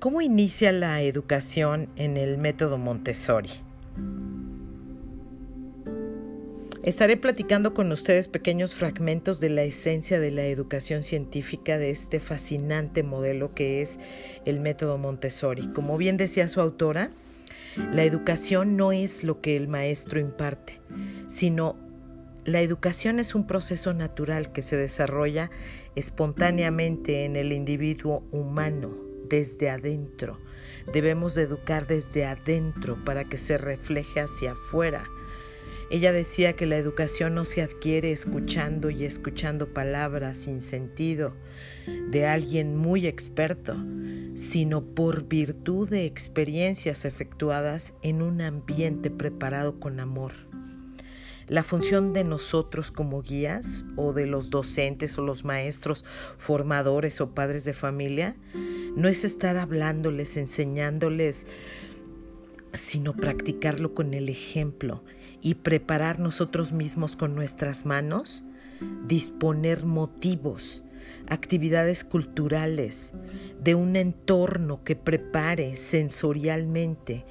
¿Cómo inicia la educación en el método Montessori? Estaré platicando con ustedes pequeños fragmentos de la esencia de la educación científica de este fascinante modelo que es el método Montessori. Como bien decía su autora, la educación no es lo que el maestro imparte, sino la educación es un proceso natural que se desarrolla espontáneamente en el individuo humano desde adentro. Debemos de educar desde adentro para que se refleje hacia afuera. Ella decía que la educación no se adquiere escuchando y escuchando palabras sin sentido de alguien muy experto, sino por virtud de experiencias efectuadas en un ambiente preparado con amor. La función de nosotros como guías o de los docentes o los maestros formadores o padres de familia no es estar hablándoles, enseñándoles, sino practicarlo con el ejemplo y preparar nosotros mismos con nuestras manos, disponer motivos, actividades culturales, de un entorno que prepare sensorialmente,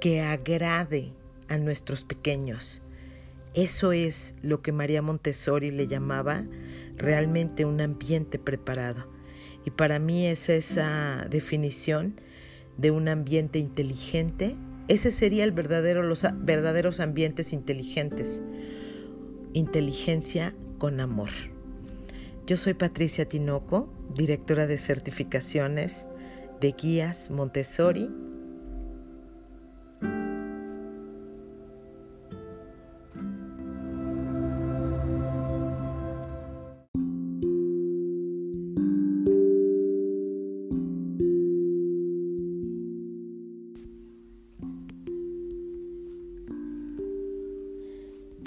que agrade a nuestros pequeños. Eso es lo que María Montessori le llamaba realmente un ambiente preparado. Y para mí es esa definición de un ambiente inteligente. Ese sería el verdadero, los verdaderos ambientes inteligentes. Inteligencia con amor. Yo soy Patricia Tinoco, directora de certificaciones de guías Montessori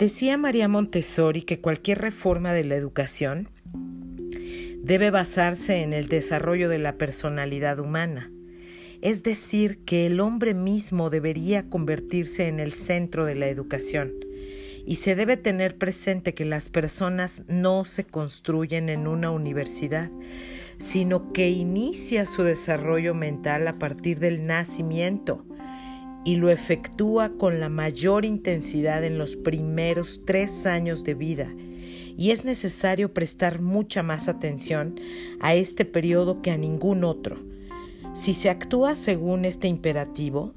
Decía María Montessori que cualquier reforma de la educación debe basarse en el desarrollo de la personalidad humana, es decir, que el hombre mismo debería convertirse en el centro de la educación. Y se debe tener presente que las personas no se construyen en una universidad, sino que inicia su desarrollo mental a partir del nacimiento y lo efectúa con la mayor intensidad en los primeros tres años de vida y es necesario prestar mucha más atención a este periodo que a ningún otro. Si se actúa según este imperativo,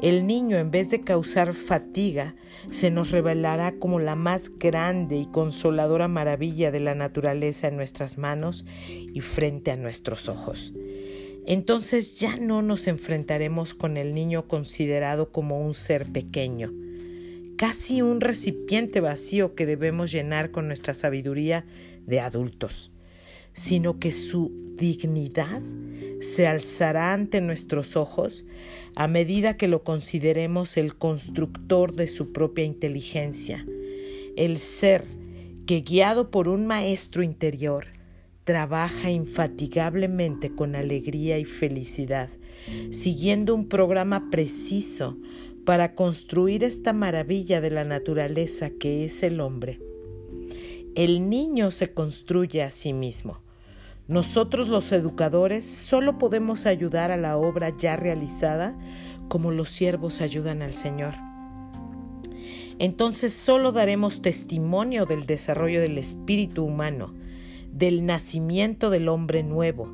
el niño en vez de causar fatiga se nos revelará como la más grande y consoladora maravilla de la naturaleza en nuestras manos y frente a nuestros ojos entonces ya no nos enfrentaremos con el niño considerado como un ser pequeño, casi un recipiente vacío que debemos llenar con nuestra sabiduría de adultos, sino que su dignidad se alzará ante nuestros ojos a medida que lo consideremos el constructor de su propia inteligencia, el ser que guiado por un maestro interior, trabaja infatigablemente con alegría y felicidad, siguiendo un programa preciso para construir esta maravilla de la naturaleza que es el hombre. El niño se construye a sí mismo. Nosotros los educadores solo podemos ayudar a la obra ya realizada como los siervos ayudan al Señor. Entonces solo daremos testimonio del desarrollo del espíritu humano, del nacimiento del hombre nuevo,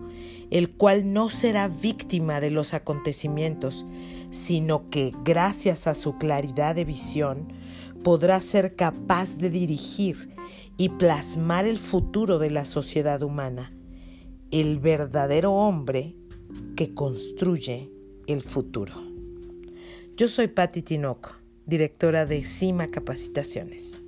el cual no será víctima de los acontecimientos, sino que, gracias a su claridad de visión, podrá ser capaz de dirigir y plasmar el futuro de la sociedad humana, el verdadero hombre que construye el futuro. Yo soy Patti Tinoco, directora de CIMA Capacitaciones.